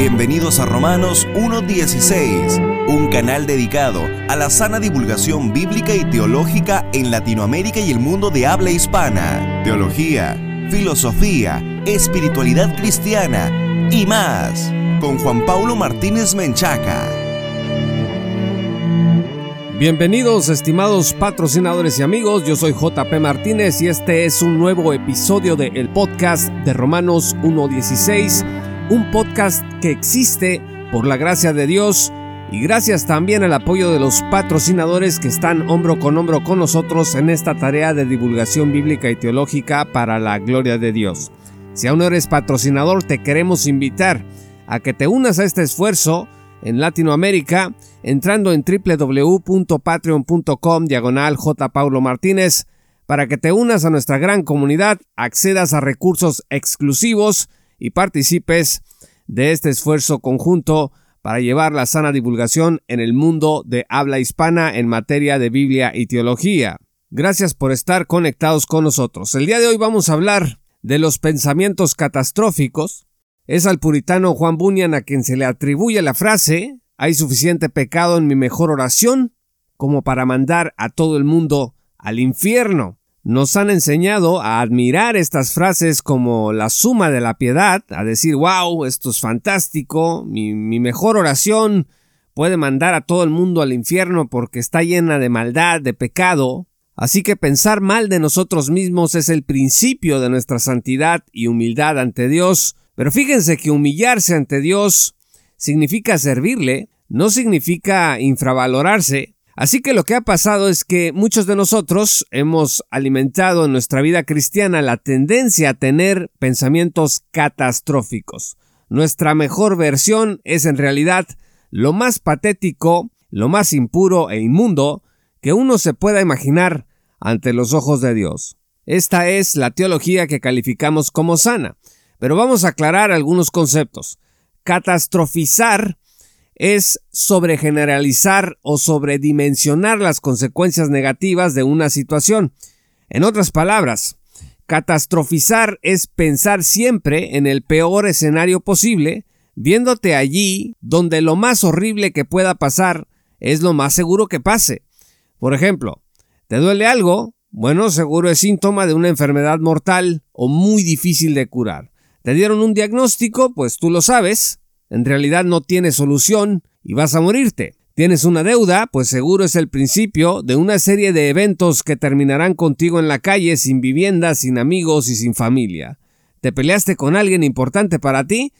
Bienvenidos a Romanos 1.16, un canal dedicado a la sana divulgación bíblica y teológica en Latinoamérica y el mundo de habla hispana, teología, filosofía, espiritualidad cristiana y más, con Juan Paulo Martínez Menchaca. Bienvenidos estimados patrocinadores y amigos, yo soy JP Martínez y este es un nuevo episodio de el podcast de Romanos 1.16 un podcast que existe por la gracia de Dios y gracias también al apoyo de los patrocinadores que están hombro con hombro con nosotros en esta tarea de divulgación bíblica y teológica para la gloria de Dios. Si aún no eres patrocinador, te queremos invitar a que te unas a este esfuerzo en Latinoamérica entrando en www.patreon.com diagonal J. Paulo Martínez para que te unas a nuestra gran comunidad, accedas a recursos exclusivos y participes de este esfuerzo conjunto para llevar la sana divulgación en el mundo de habla hispana en materia de Biblia y teología. Gracias por estar conectados con nosotros. El día de hoy vamos a hablar de los pensamientos catastróficos. Es al puritano Juan Bunyan a quien se le atribuye la frase hay suficiente pecado en mi mejor oración como para mandar a todo el mundo al infierno nos han enseñado a admirar estas frases como la suma de la piedad, a decir, wow, esto es fantástico, mi, mejor oración puede mandar a todo el mundo al infierno porque está llena de maldad, de pecado. Así que pensar mal de nosotros mismos es el principio de nuestra santidad y humildad ante Dios. Pero fíjense que humillarse ante Dios significa servirle, no significa infravalorarse, Así que lo que ha pasado es que muchos de nosotros hemos alimentado en nuestra vida cristiana la tendencia a tener pensamientos catastróficos. Nuestra mejor versión es en realidad lo más patético, lo más impuro e inmundo que uno se pueda imaginar ante los ojos de Dios. Esta es la teología que calificamos como sana, pero vamos a aclarar algunos conceptos. Catastrofizar es sobregeneralizar o sobredimensionar las consecuencias negativas de una situación. En otras palabras, catastrofizar es pensar siempre en el peor escenario posible, viéndote allí donde lo más horrible que pueda pasar es lo más seguro que pase. Por ejemplo, ¿te duele algo? Bueno, seguro es síntoma de una enfermedad mortal o muy difícil de curar. ¿Te dieron un diagnóstico? Pues tú lo sabes, en realidad no tienes solución y vas a morirte. Tienes una deuda, pues seguro es el principio de una serie de eventos que terminarán contigo en la calle sin vivienda, sin amigos y sin familia. ¿Te peleaste con alguien importante para ti?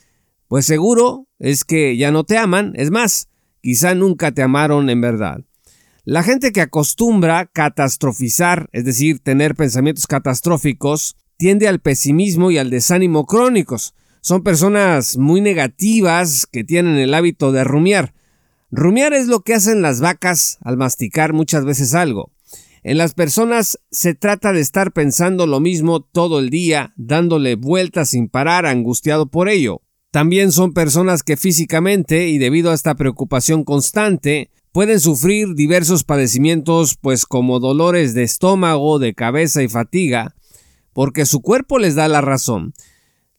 Pues seguro es que ya no te aman, es más, quizá nunca te amaron en verdad. La gente que acostumbra catastrofizar, es decir, tener pensamientos catastróficos, tiende al pesimismo y al desánimo crónicos. Son personas muy negativas que tienen el hábito de rumiar. Rumiar es lo que hacen las vacas al masticar muchas veces algo. En las personas se trata de estar pensando lo mismo todo el día, dándole vueltas sin parar, angustiado por ello. También son personas que físicamente y debido a esta preocupación constante pueden sufrir diversos padecimientos pues como dolores de estómago, de cabeza y fatiga, porque su cuerpo les da la razón.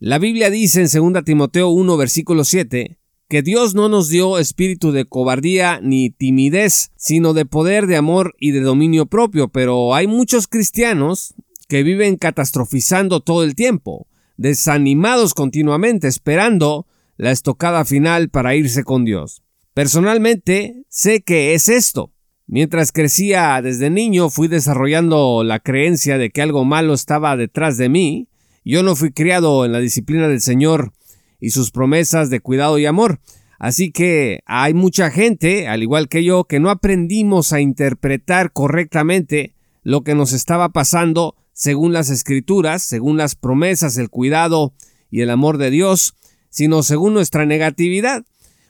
La Biblia dice en 2 Timoteo 1 versículo 7 que Dios no nos dio espíritu de cobardía ni timidez, sino de poder, de amor y de dominio propio, pero hay muchos cristianos que viven catastrofizando todo el tiempo, desanimados continuamente, esperando la estocada final para irse con Dios. Personalmente sé que es esto. Mientras crecía desde niño fui desarrollando la creencia de que algo malo estaba detrás de mí, yo no fui criado en la disciplina del Señor y sus promesas de cuidado y amor. Así que hay mucha gente, al igual que yo, que no aprendimos a interpretar correctamente lo que nos estaba pasando según las escrituras, según las promesas, el cuidado y el amor de Dios, sino según nuestra negatividad.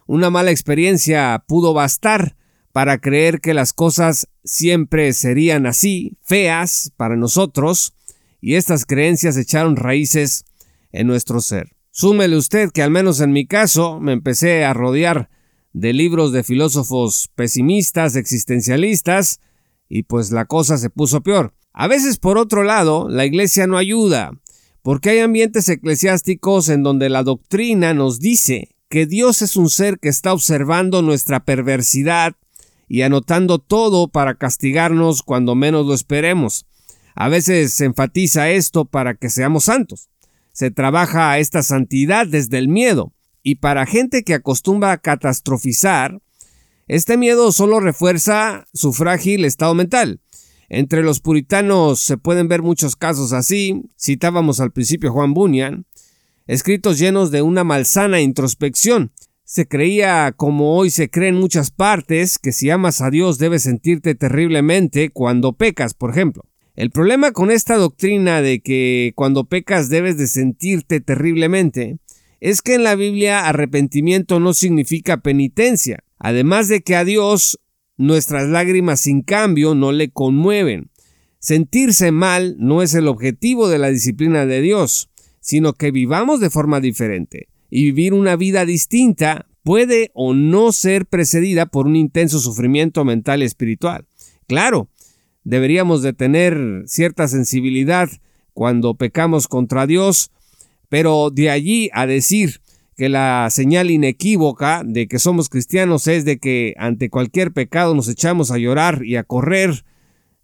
Una mala experiencia pudo bastar para creer que las cosas siempre serían así, feas para nosotros, y estas creencias echaron raíces en nuestro ser. Súmele usted que al menos en mi caso me empecé a rodear de libros de filósofos pesimistas, existencialistas, y pues la cosa se puso peor. A veces, por otro lado, la iglesia no ayuda, porque hay ambientes eclesiásticos en donde la doctrina nos dice que Dios es un ser que está observando nuestra perversidad y anotando todo para castigarnos cuando menos lo esperemos. A veces se enfatiza esto para que seamos santos. Se trabaja esta santidad desde el miedo. Y para gente que acostumbra a catastrofizar, este miedo solo refuerza su frágil estado mental. Entre los puritanos se pueden ver muchos casos así. Citábamos al principio Juan Bunyan, escritos llenos de una malsana introspección. Se creía, como hoy se cree en muchas partes, que si amas a Dios debes sentirte terriblemente cuando pecas, por ejemplo. El problema con esta doctrina de que cuando pecas debes de sentirte terriblemente es que en la Biblia arrepentimiento no significa penitencia, además de que a Dios nuestras lágrimas sin cambio no le conmueven. Sentirse mal no es el objetivo de la disciplina de Dios, sino que vivamos de forma diferente, y vivir una vida distinta puede o no ser precedida por un intenso sufrimiento mental y espiritual. Claro, deberíamos de tener cierta sensibilidad cuando pecamos contra Dios, pero de allí a decir que la señal inequívoca de que somos cristianos es de que ante cualquier pecado nos echamos a llorar y a correr,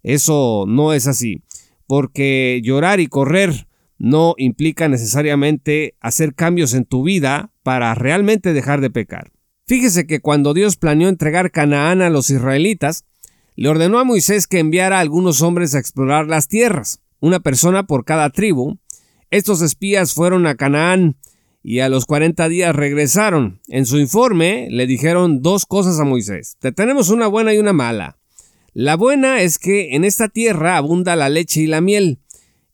eso no es así, porque llorar y correr no implica necesariamente hacer cambios en tu vida para realmente dejar de pecar. Fíjese que cuando Dios planeó entregar Canaán a los israelitas, le ordenó a Moisés que enviara a algunos hombres a explorar las tierras, una persona por cada tribu. Estos espías fueron a Canaán y a los cuarenta días regresaron. En su informe le dijeron dos cosas a Moisés. Te tenemos una buena y una mala. La buena es que en esta tierra abunda la leche y la miel,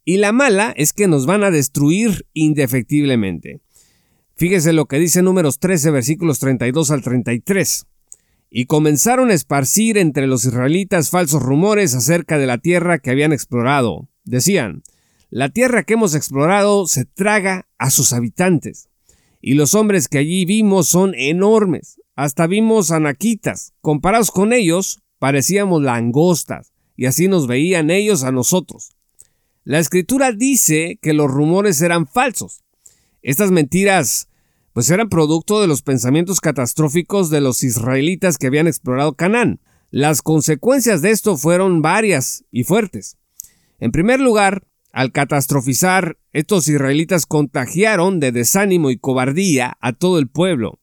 y la mala es que nos van a destruir indefectiblemente. Fíjese lo que dice números 13 versículos 32 al 33 y comenzaron a esparcir entre los israelitas falsos rumores acerca de la tierra que habían explorado. Decían, la tierra que hemos explorado se traga a sus habitantes, y los hombres que allí vimos son enormes, hasta vimos anaquitas, comparados con ellos, parecíamos langostas, y así nos veían ellos a nosotros. La escritura dice que los rumores eran falsos. Estas mentiras pues eran producto de los pensamientos catastróficos de los israelitas que habían explorado Canaán. Las consecuencias de esto fueron varias y fuertes. En primer lugar, al catastrofizar, estos israelitas contagiaron de desánimo y cobardía a todo el pueblo.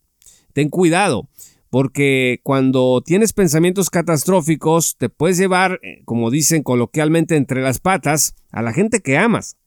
Ten cuidado, porque cuando tienes pensamientos catastróficos te puedes llevar, eh, como dicen coloquialmente, entre las patas a la gente que amas.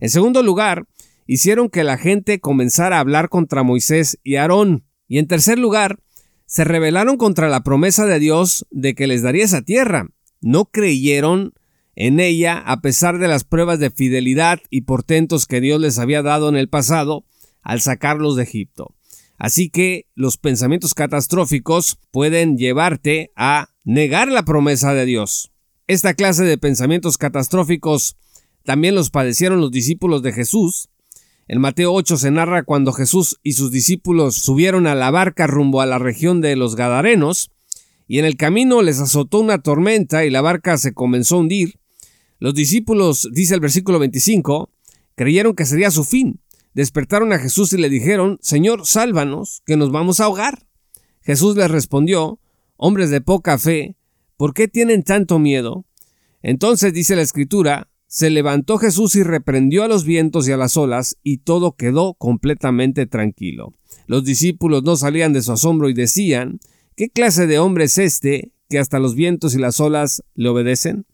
En segundo lugar, hicieron que la gente comenzara a hablar contra Moisés y Aarón. Y en tercer lugar, se rebelaron contra la promesa de Dios de que les daría esa tierra. No creyeron en ella a pesar de las pruebas de fidelidad y portentos que Dios les había dado en el pasado al sacarlos de Egipto. Así que los pensamientos catastróficos pueden llevarte a negar la promesa de Dios. Esta clase de pensamientos catastróficos también los padecieron los discípulos de Jesús, en Mateo 8 se narra cuando Jesús y sus discípulos subieron a la barca rumbo a la región de los Gadarenos, y en el camino les azotó una tormenta y la barca se comenzó a hundir. Los discípulos, dice el versículo 25, creyeron que sería su fin. Despertaron a Jesús y le dijeron, Señor, sálvanos, que nos vamos a ahogar. Jesús les respondió, Hombres de poca fe, ¿por qué tienen tanto miedo? Entonces dice la escritura, se levantó Jesús y reprendió a los vientos y a las olas, y todo quedó completamente tranquilo. Los discípulos no salían de su asombro y decían, ¿qué clase de hombre es este que hasta los vientos y las olas le obedecen?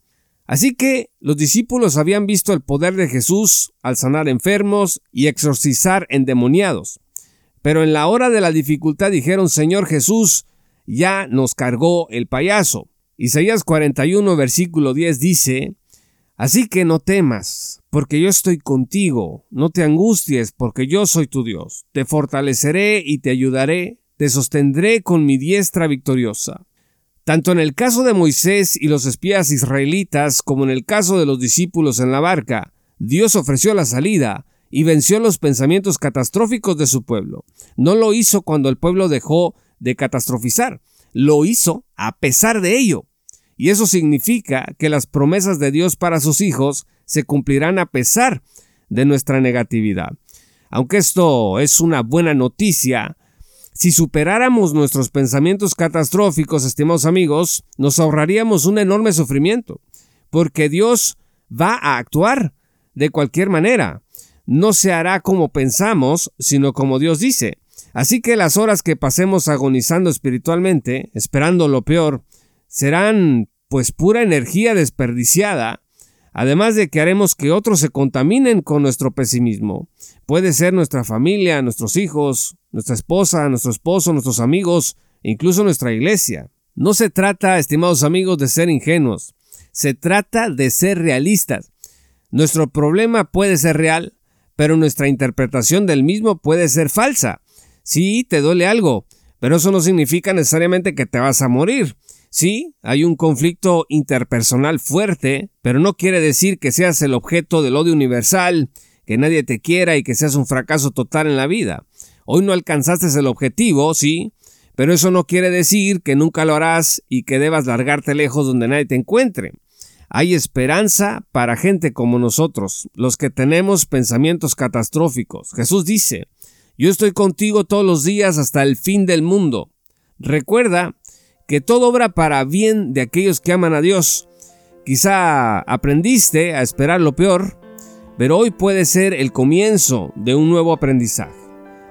Así que los discípulos habían visto el poder de Jesús al sanar enfermos y exorcizar endemoniados. Pero en la hora de la dificultad dijeron, Señor Jesús, ya nos cargó el payaso. Isaías 41 versículo 10 dice, Así que no temas, porque yo estoy contigo, no te angusties, porque yo soy tu Dios, te fortaleceré y te ayudaré, te sostendré con mi diestra victoriosa. Tanto en el caso de Moisés y los espías israelitas como en el caso de los discípulos en la barca, Dios ofreció la salida y venció los pensamientos catastróficos de su pueblo. No lo hizo cuando el pueblo dejó de catastrofizar, lo hizo a pesar de ello. Y eso significa que las promesas de Dios para sus hijos se cumplirán a pesar de nuestra negatividad. Aunque esto es una buena noticia, Si superáramos nuestros pensamientos catastróficos, estimados amigos, nos ahorraríamos un enorme sufrimiento, porque Dios va a actuar de cualquier manera. No se hará como pensamos, sino como Dios dice. Así que las horas que pasemos agonizando espiritualmente, esperando lo peor, serán pues pura energía desperdiciada, además de que haremos que otros se contaminen con nuestro pesimismo. Puede ser nuestra familia, nuestros hijos, nuestra esposa, nuestro esposo, nuestros amigos, incluso nuestra iglesia. No se trata, estimados amigos, de ser ingenuos, se trata de ser realistas. Nuestro problema puede ser real, pero nuestra interpretación del mismo puede ser falsa. Sí, te duele algo, pero eso no significa necesariamente que te vas a morir. Sí, hay un conflicto interpersonal fuerte, pero no quiere decir que seas el objeto del odio universal, que nadie te quiera y que seas un fracaso total en la vida. Hoy no alcanzaste el objetivo, sí, pero eso no quiere decir que nunca lo harás y que debas largarte lejos donde nadie te encuentre. Hay esperanza para gente como nosotros, los que tenemos pensamientos catastróficos. Jesús dice, yo estoy contigo todos los días hasta el fin del mundo. Recuerda que todo obra para bien de aquellos que aman a Dios. Quizá aprendiste a esperar lo peor, pero hoy puede ser el comienzo de un nuevo aprendizaje.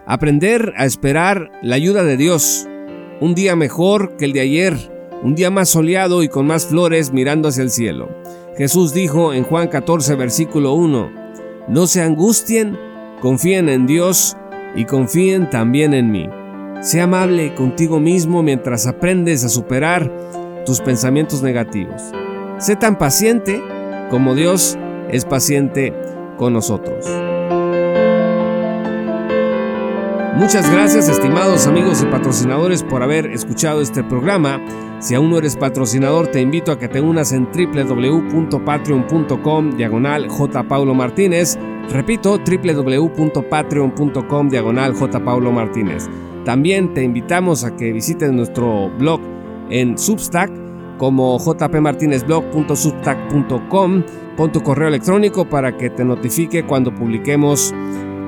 Aprender a esperar la ayuda de Dios, un día mejor que el de ayer, un día más soleado y con más flores mirando hacia el cielo. Jesús dijo en Juan 14, versículo 1, No se angustien, confíen en Dios y confíen también en mí. Sé amable contigo mismo mientras aprendes a superar tus pensamientos negativos. Sé tan paciente como Dios es paciente con nosotros. Muchas gracias estimados amigos y patrocinadores por haber escuchado este programa. Si aún no eres patrocinador te invito a que te unas en www.patreon.com diagonal J. Martínez. Repito, www.patreon.com diagonal J. Martínez. También te invitamos a que visites nuestro blog en Substack como jpmartinezblog.substack.com. Pon tu correo electrónico para que te notifique cuando publiquemos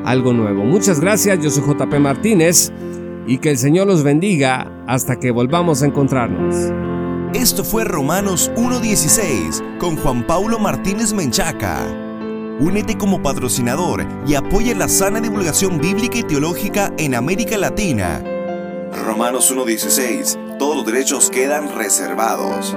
algo nuevo. Muchas gracias, yo soy JP Martínez y que el Señor los bendiga hasta que volvamos a encontrarnos. Esto fue Romanos 1.16 con Juan Paulo Martínez Menchaca. Únete como patrocinador y apoya la sana divulgación bíblica y teológica en América Latina. Romanos 1.16. Todos los derechos quedan reservados.